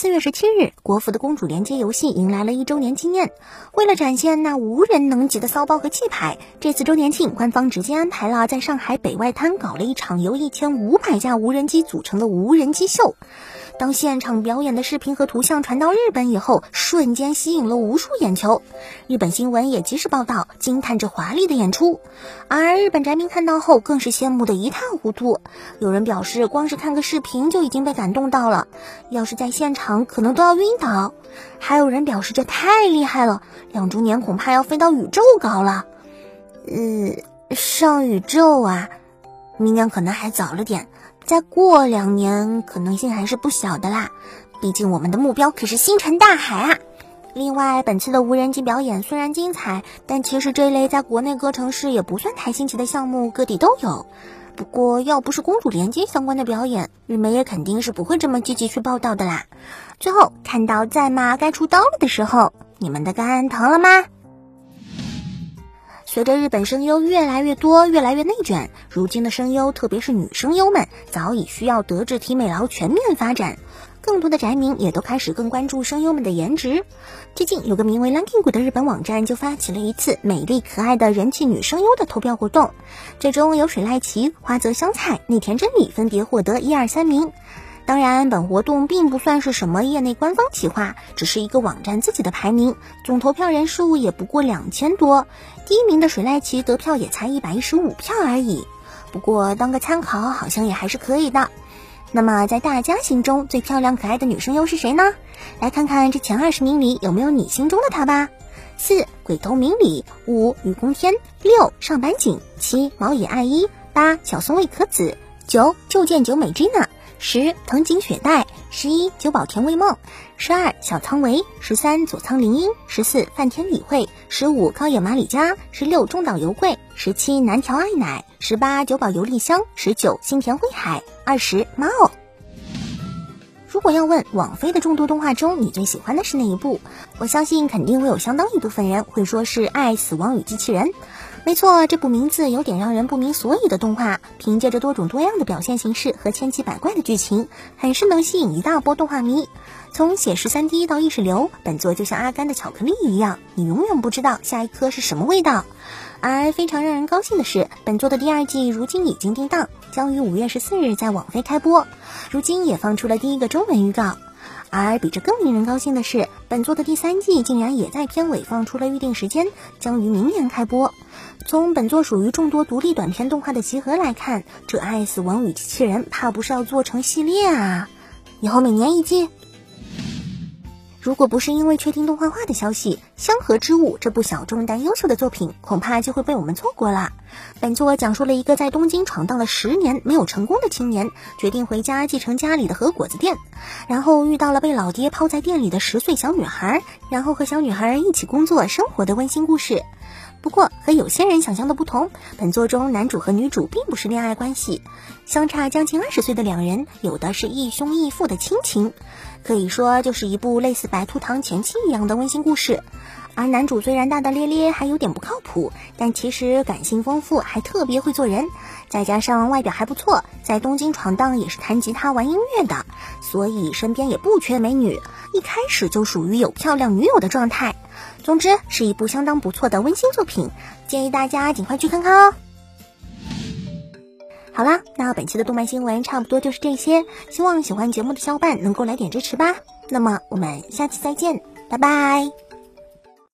四月十七日，国服的公主连接游戏迎来了一周年纪念。为了展现那无人能及的骚包和气派，这次周年庆官方直接安排了在上海北外滩搞了一场由一千五百架无人机组成的无人机秀。当现场表演的视频和图像传到日本以后，瞬间吸引了无数眼球。日本新闻也及时报道，惊叹这华丽的演出。而日本宅民看到后，更是羡慕的一塌糊涂。有人表示，光是看个视频就已经被感动到了，要是在现场，可能都要晕倒。还有人表示，这太厉害了，两周年恐怕要飞到宇宙搞了。呃，上宇宙啊，明年可能还早了点。再过两年，可能性还是不小的啦。毕竟我们的目标可是星辰大海啊！另外，本次的无人机表演虽然精彩，但其实这类在国内各城市也不算太新奇的项目，各地都有。不过，要不是公主连接相关的表演，日媒也肯定是不会这么积极去报道的啦。最后，看到在吗该出刀了的时候，你们的肝疼了吗？随着日本声优越来越多，越来越内卷，如今的声优，特别是女声优们，早已需要德智体美劳全面发展。更多的宅民也都开始更关注声优们的颜值。最近有个名为 Lanking 的日本网站就发起了一次美丽可爱的人气女声优的投票活动，最终由水濑奇、花泽香菜、内田真理分别获得一二三名。当然，本活动并不算是什么业内官方企划，只是一个网站自己的排名，总投票人数也不过两千多。第一名的水濑奇得票也才一百一十五票而已，不过当个参考好像也还是可以的。那么在大家心中最漂亮可爱的女生又是谁呢？来看看这前二十名里有没有你心中的她吧。四鬼头明里，五雨宫天，六上坂井，七毛野爱一，八小松未可子，九旧见九美 Gina。十藤井雪代，十一久保田未梦，十二小仓唯，十三佐仓绫音，十四饭田理惠，十五高野马里佳，十六中岛由贵，十七南条爱乃，十八久保由利香，十九新田辉海，二十猫。如果要问网飞的众多动画中你最喜欢的是哪一部，我相信肯定会有相当一部分人会说是《爱死亡与机器人》。没错，这部名字有点让人不明所以的动画，凭借着多种多样的表现形式和千奇百怪的剧情，很是能吸引一大波动画迷。从写实三 D 到意识流，本作就像阿甘的巧克力一样，你永远不知道下一颗是什么味道。而非常让人高兴的是，本作的第二季如今已经定档，将于五月十四日在网飞开播，如今也放出了第一个中文预告。而比这更令人高兴的是，本作的第三季竟然也在片尾放出了预定时间，将于明年开播。从本作属于众多独立短片动画的集合来看，这《爱死亡与机器人》怕不是要做成系列啊？以后每年一季？如果不是因为确定动画化的消息，《香河之物》这部小众但优秀的作品，恐怕就会被我们错过了。本作讲述了一个在东京闯荡了十年没有成功的青年，决定回家继承家里的和果子店，然后遇到了被老爹抛在店里的十岁小女孩，然后和小女孩一起工作生活的温馨故事。不过和有些人想象的不同，本作中男主和女主并不是恋爱关系，相差将近二十岁的两人有的是异兄异父的亲情，可以说就是一部类似白兔糖前妻一样的温馨故事。而男主虽然大大咧咧，还有点不靠谱，但其实感性丰富，还特别会做人，再加上外表还不错，在东京闯荡也是弹吉他玩音乐的，所以身边也不缺美女，一开始就属于有漂亮女友的状态。总之是一部相当不错的温馨作品，建议大家尽快去看看哦。好啦，那本期的动漫新闻差不多就是这些，希望喜欢节目的小伙伴能够来点支持吧。那么我们下期再见，拜拜。